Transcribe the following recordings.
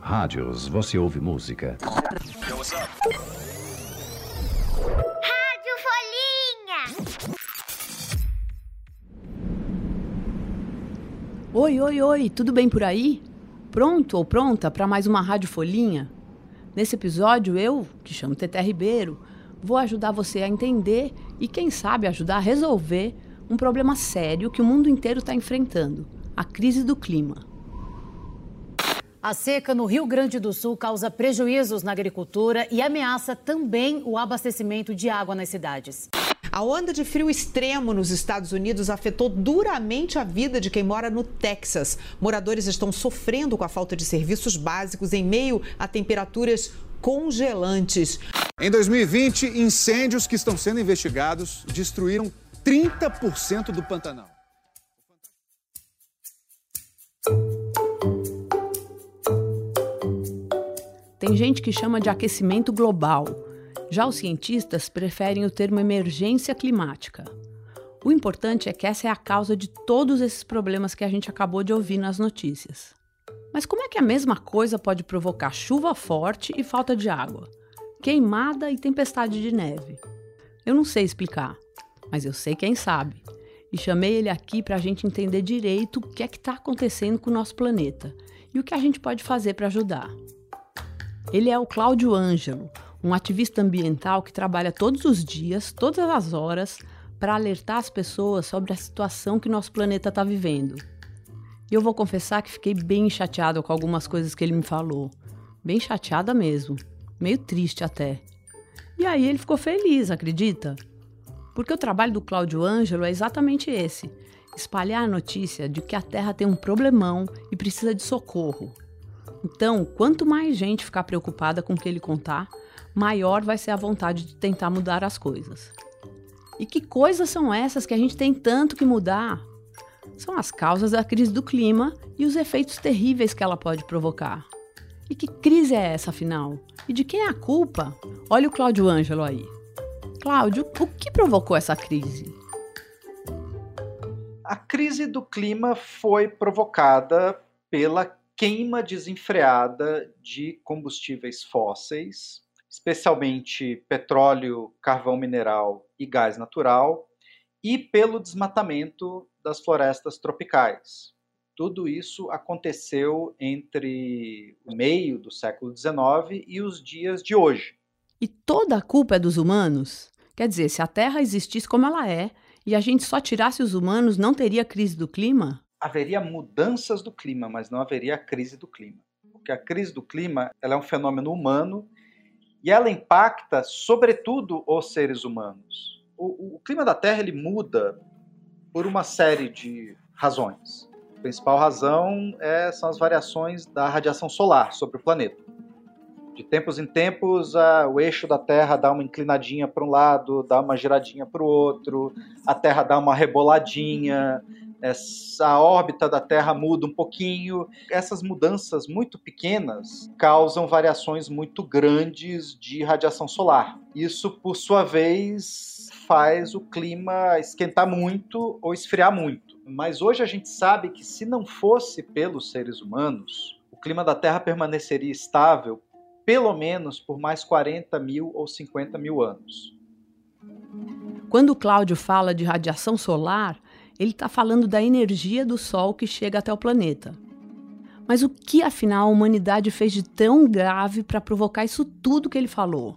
Rádios, você ouve música. Rádio Folhinha. Oi, oi, oi, tudo bem por aí? Pronto ou pronta para mais uma Rádio Folhinha? Nesse episódio, eu, que chamo Teté Ribeiro, vou ajudar você a entender e, quem sabe, ajudar a resolver um problema sério que o mundo inteiro está enfrentando: a crise do clima. A seca no Rio Grande do Sul causa prejuízos na agricultura e ameaça também o abastecimento de água nas cidades. A onda de frio extremo nos Estados Unidos afetou duramente a vida de quem mora no Texas. Moradores estão sofrendo com a falta de serviços básicos em meio a temperaturas congelantes. Em 2020, incêndios que estão sendo investigados destruíram 30% do Pantanal. Tem gente que chama de aquecimento global. Já os cientistas preferem o termo emergência climática. O importante é que essa é a causa de todos esses problemas que a gente acabou de ouvir nas notícias. Mas como é que a mesma coisa pode provocar chuva forte e falta de água, queimada e tempestade de neve? Eu não sei explicar, mas eu sei quem sabe. E chamei ele aqui para a gente entender direito o que é que está acontecendo com o nosso planeta e o que a gente pode fazer para ajudar. Ele é o Cláudio Ângelo, um ativista ambiental que trabalha todos os dias, todas as horas, para alertar as pessoas sobre a situação que nosso planeta está vivendo. E eu vou confessar que fiquei bem chateada com algumas coisas que ele me falou. Bem chateada mesmo. Meio triste até. E aí ele ficou feliz, acredita? Porque o trabalho do Cláudio Ângelo é exatamente esse: espalhar a notícia de que a Terra tem um problemão e precisa de socorro. Então, quanto mais gente ficar preocupada com o que ele contar, maior vai ser a vontade de tentar mudar as coisas. E que coisas são essas que a gente tem tanto que mudar? São as causas da crise do clima e os efeitos terríveis que ela pode provocar. E que crise é essa, afinal? E de quem é a culpa? Olha o Cláudio Ângelo aí. Cláudio, o que provocou essa crise? A crise do clima foi provocada pela queima desenfreada de combustíveis fósseis, especialmente petróleo, carvão mineral e gás natural, e pelo desmatamento das florestas tropicais. Tudo isso aconteceu entre o meio do século XIX e os dias de hoje. E toda a culpa é dos humanos? Quer dizer, se a Terra existisse como ela é e a gente só tirasse os humanos, não teria crise do clima? haveria mudanças do clima, mas não haveria crise do clima. Porque a crise do clima é um fenômeno humano e ela impacta, sobretudo, os seres humanos. O, o clima da Terra ele muda por uma série de razões. A principal razão é, são as variações da radiação solar sobre o planeta. De tempos em tempos, a, o eixo da Terra dá uma inclinadinha para um lado, dá uma giradinha para o outro, a Terra dá uma reboladinha, essa órbita da Terra muda um pouquinho. Essas mudanças muito pequenas causam variações muito grandes de radiação solar. Isso, por sua vez, faz o clima esquentar muito ou esfriar muito. Mas hoje a gente sabe que se não fosse pelos seres humanos, o clima da Terra permaneceria estável pelo menos por mais 40 mil ou 50 mil anos. Quando Cláudio fala de radiação solar, ele está falando da energia do Sol que chega até o planeta. Mas o que afinal a humanidade fez de tão grave para provocar isso tudo que ele falou?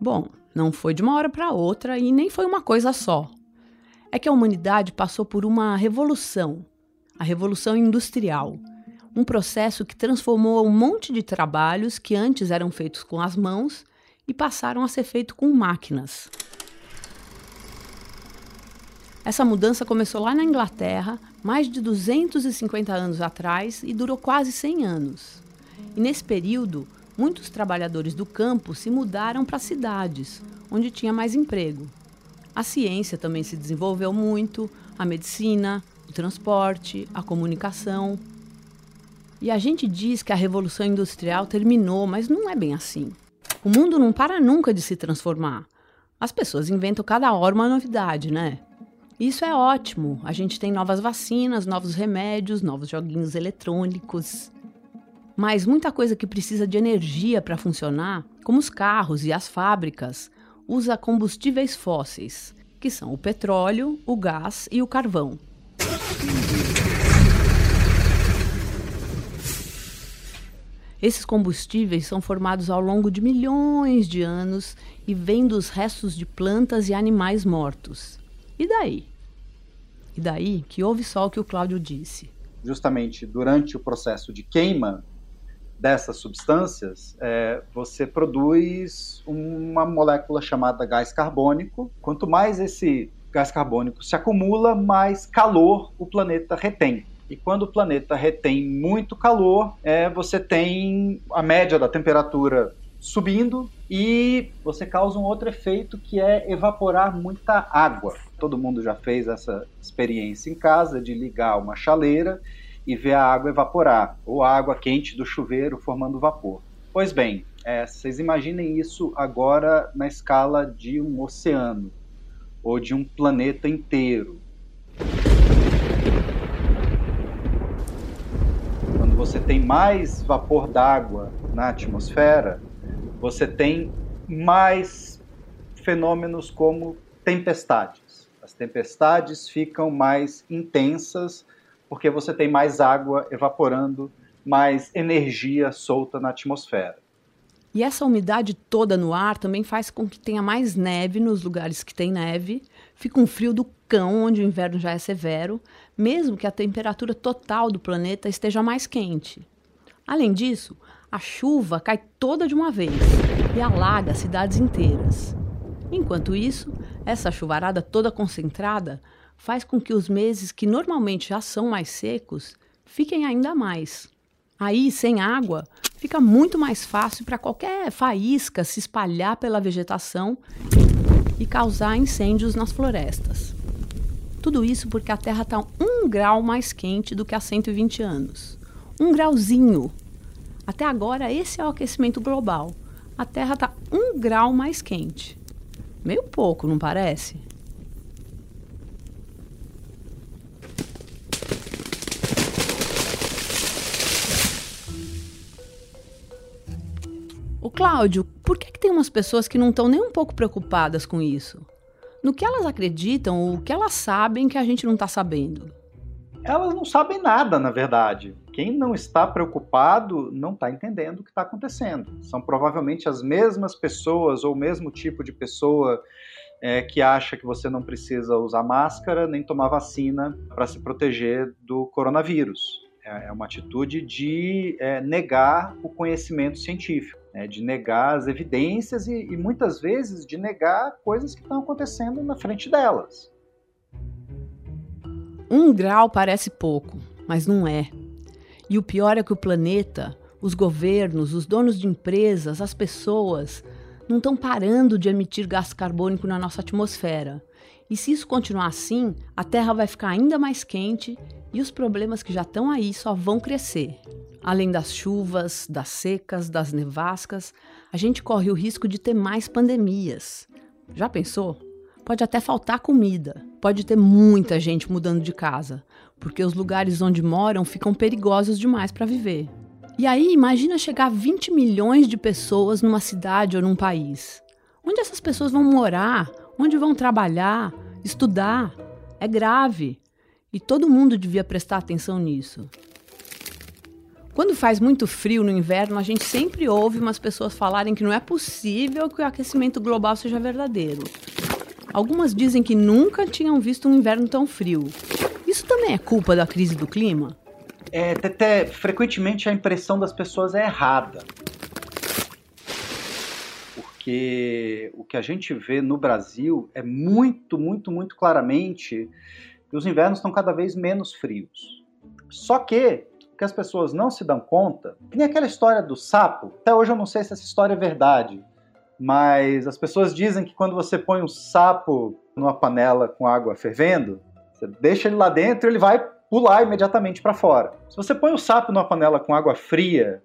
Bom, não foi de uma hora para outra e nem foi uma coisa só. É que a humanidade passou por uma revolução, a Revolução Industrial, um processo que transformou um monte de trabalhos que antes eram feitos com as mãos e passaram a ser feitos com máquinas. Essa mudança começou lá na Inglaterra, mais de 250 anos atrás, e durou quase 100 anos. E nesse período, muitos trabalhadores do campo se mudaram para cidades, onde tinha mais emprego. A ciência também se desenvolveu muito, a medicina, o transporte, a comunicação. E a gente diz que a Revolução Industrial terminou, mas não é bem assim. O mundo não para nunca de se transformar. As pessoas inventam cada hora uma novidade, né? Isso é ótimo. A gente tem novas vacinas, novos remédios, novos joguinhos eletrônicos. Mas muita coisa que precisa de energia para funcionar, como os carros e as fábricas, usa combustíveis fósseis, que são o petróleo, o gás e o carvão. Esses combustíveis são formados ao longo de milhões de anos e vêm dos restos de plantas e animais mortos. E daí? E daí que houve só o que o Cláudio disse. Justamente durante o processo de queima dessas substâncias, é, você produz uma molécula chamada gás carbônico. Quanto mais esse gás carbônico se acumula, mais calor o planeta retém. E quando o planeta retém muito calor, é, você tem a média da temperatura subindo e você causa um outro efeito que é evaporar muita água. Todo mundo já fez essa experiência em casa de ligar uma chaleira e ver a água evaporar, ou a água quente do chuveiro formando vapor. Pois bem, é, vocês imaginem isso agora na escala de um oceano ou de um planeta inteiro. Você tem mais vapor d'água na atmosfera, você tem mais fenômenos como tempestades. As tempestades ficam mais intensas porque você tem mais água evaporando, mais energia solta na atmosfera. E essa umidade toda no ar também faz com que tenha mais neve nos lugares que tem neve, fica um frio do cão onde o inverno já é severo, mesmo que a temperatura total do planeta esteja mais quente. Além disso, a chuva cai toda de uma vez e alaga cidades inteiras. Enquanto isso, essa chuvarada toda concentrada faz com que os meses que normalmente já são mais secos fiquem ainda mais. Aí, sem água, fica muito mais fácil para qualquer faísca se espalhar pela vegetação e causar incêndios nas florestas. Tudo isso porque a Terra está um grau mais quente do que há 120 anos. Um grauzinho. Até agora, esse é o aquecimento global. A Terra está um grau mais quente. Meio pouco, não parece? Cláudio, por que, que tem umas pessoas que não estão nem um pouco preocupadas com isso? no que elas acreditam, o que elas sabem que a gente não está sabendo. Elas não sabem nada, na verdade. Quem não está preocupado não está entendendo o que está acontecendo. São provavelmente as mesmas pessoas ou o mesmo tipo de pessoa é, que acha que você não precisa usar máscara nem tomar vacina para se proteger do coronavírus. É, é uma atitude de é, negar o conhecimento científico né, de negar as evidências e, e muitas vezes de negar coisas que estão acontecendo na frente delas. Um grau parece pouco, mas não é. E o pior é que o planeta, os governos, os donos de empresas, as pessoas, não estão parando de emitir gás carbônico na nossa atmosfera. E se isso continuar assim, a Terra vai ficar ainda mais quente e os problemas que já estão aí só vão crescer. Além das chuvas, das secas, das nevascas, a gente corre o risco de ter mais pandemias. Já pensou? Pode até faltar comida, pode ter muita gente mudando de casa, porque os lugares onde moram ficam perigosos demais para viver. E aí, imagina chegar a 20 milhões de pessoas numa cidade ou num país. Onde essas pessoas vão morar? Onde vão trabalhar? Estudar? É grave. E todo mundo devia prestar atenção nisso. Quando faz muito frio no inverno, a gente sempre ouve umas pessoas falarem que não é possível que o aquecimento global seja verdadeiro. Algumas dizem que nunca tinham visto um inverno tão frio. Isso também é culpa da crise do clima? É, até frequentemente a impressão das pessoas é errada. Porque o que a gente vê no Brasil é muito, muito, muito claramente que os invernos estão cada vez menos frios. Só que que as pessoas não se dão conta, que nem aquela história do sapo. Até hoje eu não sei se essa história é verdade, mas as pessoas dizem que quando você põe um sapo numa panela com água fervendo, você deixa ele lá dentro, ele vai pular imediatamente para fora. Se você põe o sapo numa panela com água fria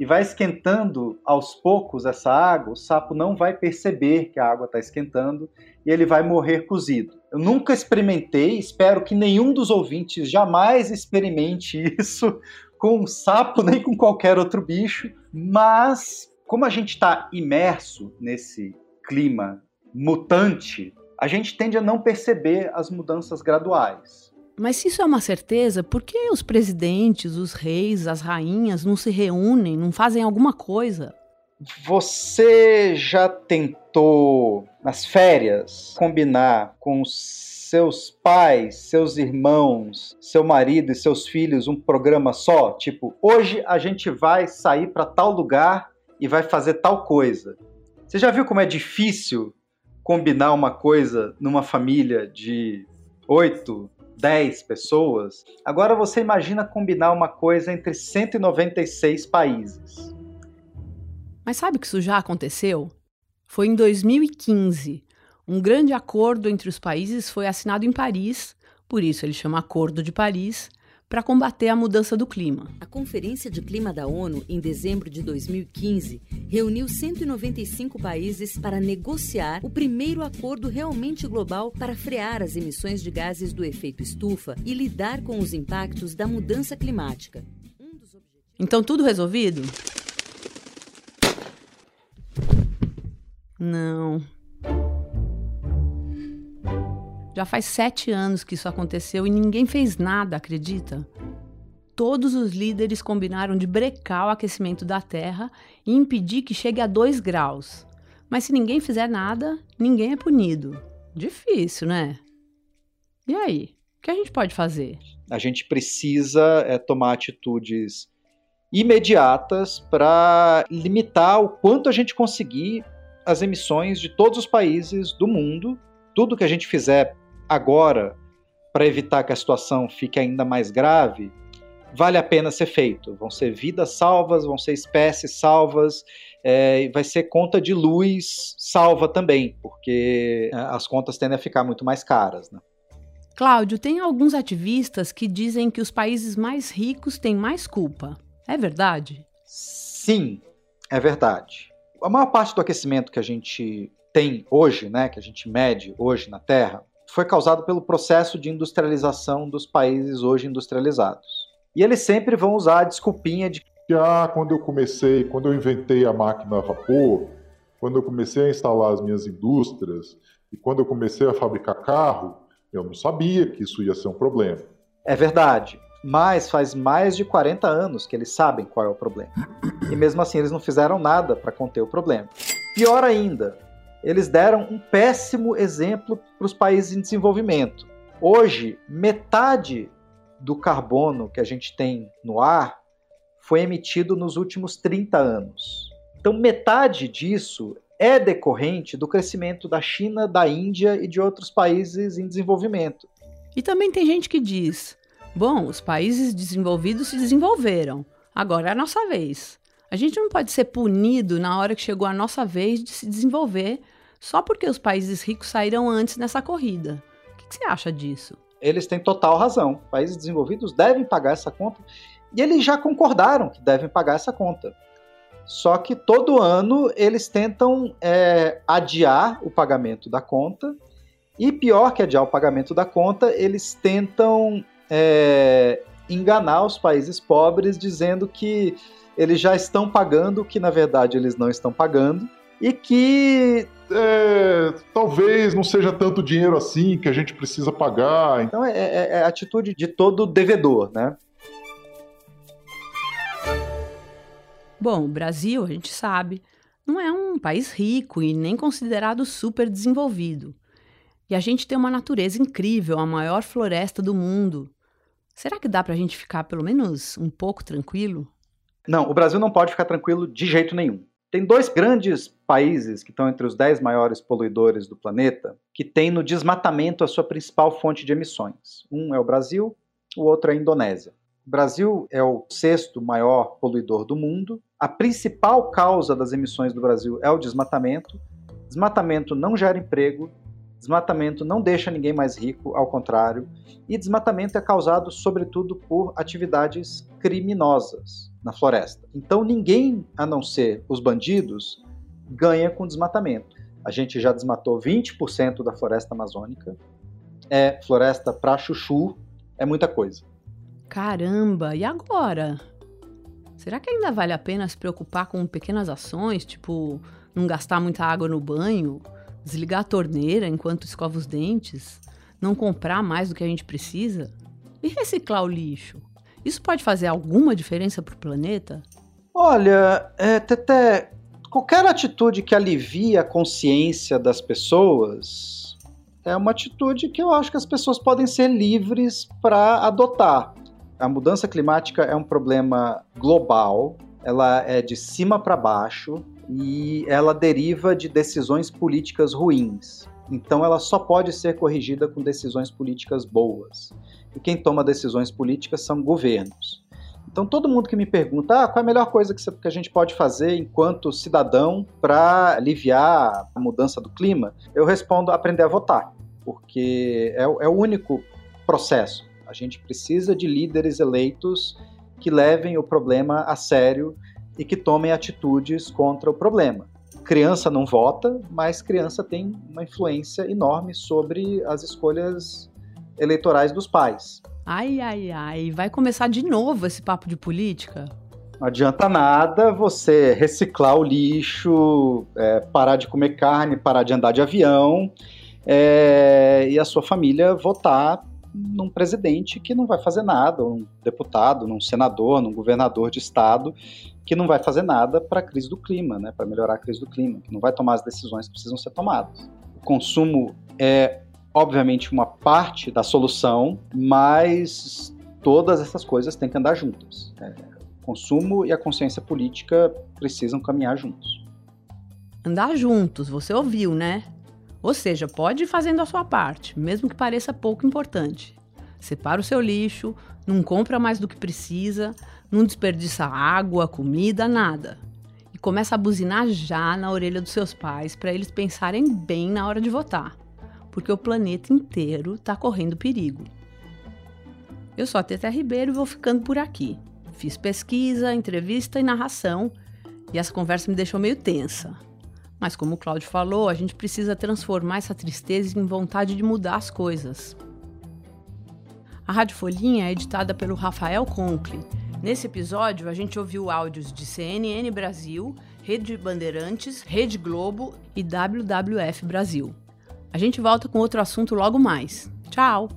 e vai esquentando aos poucos essa água, o sapo não vai perceber que a água está esquentando e ele vai morrer cozido. Eu nunca experimentei, espero que nenhum dos ouvintes jamais experimente isso com um sapo nem com qualquer outro bicho, mas como a gente está imerso nesse clima mutante, a gente tende a não perceber as mudanças graduais. Mas se isso é uma certeza, por que os presidentes, os reis, as rainhas não se reúnem, não fazem alguma coisa? Você já tentou, nas férias, combinar com seus pais, seus irmãos, seu marido e seus filhos um programa só? Tipo, hoje a gente vai sair para tal lugar e vai fazer tal coisa. Você já viu como é difícil combinar uma coisa numa família de oito, 10 pessoas. Agora você imagina combinar uma coisa entre 196 países. Mas sabe que isso já aconteceu? Foi em 2015. Um grande acordo entre os países foi assinado em Paris, por isso ele chama Acordo de Paris, para combater a mudança do clima. A Conferência de Clima da ONU, em dezembro de 2015, reuniu 195 países para negociar o primeiro acordo realmente global para frear as emissões de gases do efeito estufa e lidar com os impactos da mudança climática. Então, tudo resolvido? Não. Já faz sete anos que isso aconteceu e ninguém fez nada, acredita? Todos os líderes combinaram de brecar o aquecimento da Terra e impedir que chegue a 2 graus. Mas se ninguém fizer nada, ninguém é punido. Difícil, né? E aí? O que a gente pode fazer? A gente precisa é, tomar atitudes imediatas para limitar o quanto a gente conseguir as emissões de todos os países do mundo. Tudo que a gente fizer agora para evitar que a situação fique ainda mais grave, vale a pena ser feito. Vão ser vidas salvas, vão ser espécies salvas, é, vai ser conta de luz salva também, porque é, as contas tendem a ficar muito mais caras. Né? Cláudio, tem alguns ativistas que dizem que os países mais ricos têm mais culpa. É verdade? Sim, é verdade. A maior parte do aquecimento que a gente tem hoje, né, que a gente mede hoje na Terra, foi causado pelo processo de industrialização dos países hoje industrializados. E eles sempre vão usar a desculpinha de que ah, quando eu comecei, quando eu inventei a máquina a vapor, quando eu comecei a instalar as minhas indústrias e quando eu comecei a fabricar carro, eu não sabia que isso ia ser um problema. É verdade, mas faz mais de 40 anos que eles sabem qual é o problema. E mesmo assim eles não fizeram nada para conter o problema. Pior ainda, eles deram um péssimo exemplo para os países em desenvolvimento. Hoje, metade do carbono que a gente tem no ar foi emitido nos últimos 30 anos. Então, metade disso é decorrente do crescimento da China, da Índia e de outros países em desenvolvimento. E também tem gente que diz: bom, os países desenvolvidos se desenvolveram, agora é a nossa vez. A gente não pode ser punido na hora que chegou a nossa vez de se desenvolver só porque os países ricos saíram antes nessa corrida. O que, você acha disso? Eles têm total razão. Países desenvolvidos devem pagar essa conta e eles já concordaram que devem pagar essa conta. Só que todo ano eles tentam é, adiar o pagamento da conta e pior que adiar o pagamento da conta, eles tentam é, enganar os países pobres dizendo que eles já estão pagando o que na verdade eles não estão pagando e que é, talvez não seja tanto dinheiro assim que a gente precisa pagar. Então é, é, é a atitude de todo devedor, né? Bom, o Brasil, a gente sabe, não é um país rico e nem considerado super desenvolvido. E a gente tem uma natureza incrível, a maior floresta do mundo. Será que dá para a gente ficar pelo menos um pouco tranquilo? Não, o Brasil não pode ficar tranquilo de jeito nenhum. Tem dois grandes países que estão entre os dez maiores poluidores do planeta que têm no desmatamento a sua principal fonte de emissões. Um é o Brasil, o outro é a Indonésia. O Brasil é o sexto maior poluidor do mundo. A principal causa das emissões do Brasil é o desmatamento. Desmatamento não gera emprego, desmatamento não deixa ninguém mais rico, ao contrário, e desmatamento é causado sobretudo por atividades criminosas. Na floresta. Então ninguém, a não ser os bandidos, ganha com desmatamento. A gente já desmatou 20% da floresta amazônica. É floresta para chuchu, é muita coisa. Caramba, e agora? Será que ainda vale a pena se preocupar com pequenas ações, tipo não gastar muita água no banho, desligar a torneira enquanto escova os dentes, não comprar mais do que a gente precisa? E reciclar o lixo? Isso pode fazer alguma diferença para o planeta? Olha, é, Tete, qualquer atitude que alivie a consciência das pessoas é uma atitude que eu acho que as pessoas podem ser livres para adotar. A mudança climática é um problema global, ela é de cima para baixo e ela deriva de decisões políticas ruins. Então ela só pode ser corrigida com decisões políticas boas. E quem toma decisões políticas são governos. Então todo mundo que me pergunta ah, qual é a melhor coisa que a gente pode fazer enquanto cidadão para aliviar a mudança do clima, eu respondo aprender a votar, porque é, é o único processo. A gente precisa de líderes eleitos que levem o problema a sério e que tomem atitudes contra o problema criança não vota, mas criança tem uma influência enorme sobre as escolhas eleitorais dos pais. Ai, ai, ai, vai começar de novo esse papo de política? Não adianta nada você reciclar o lixo, é, parar de comer carne, parar de andar de avião é, e a sua família votar num presidente que não vai fazer nada, um deputado, num senador, num governador de estado que não vai fazer nada para a crise do clima, né, para melhorar a crise do clima, que não vai tomar as decisões que precisam ser tomadas. O consumo é, obviamente, uma parte da solução, mas todas essas coisas têm que andar juntas. É, o consumo e a consciência política precisam caminhar juntos. Andar juntos, você ouviu, né? Ou seja, pode ir fazendo a sua parte, mesmo que pareça pouco importante. Separa o seu lixo, não compra mais do que precisa, não desperdiça água, comida, nada. E começa a buzinar já na orelha dos seus pais para eles pensarem bem na hora de votar, porque o planeta inteiro está correndo perigo. Eu sou a Teta Ribeiro e vou ficando por aqui. Fiz pesquisa, entrevista e narração, e essa conversa me deixou meio tensa. Mas como o Cláudio falou, a gente precisa transformar essa tristeza em vontade de mudar as coisas. A Rádio Folhinha é editada pelo Rafael Conkle Nesse episódio, a gente ouviu áudios de CNN Brasil, Rede Bandeirantes, Rede Globo e WWF Brasil. A gente volta com outro assunto logo mais. Tchau!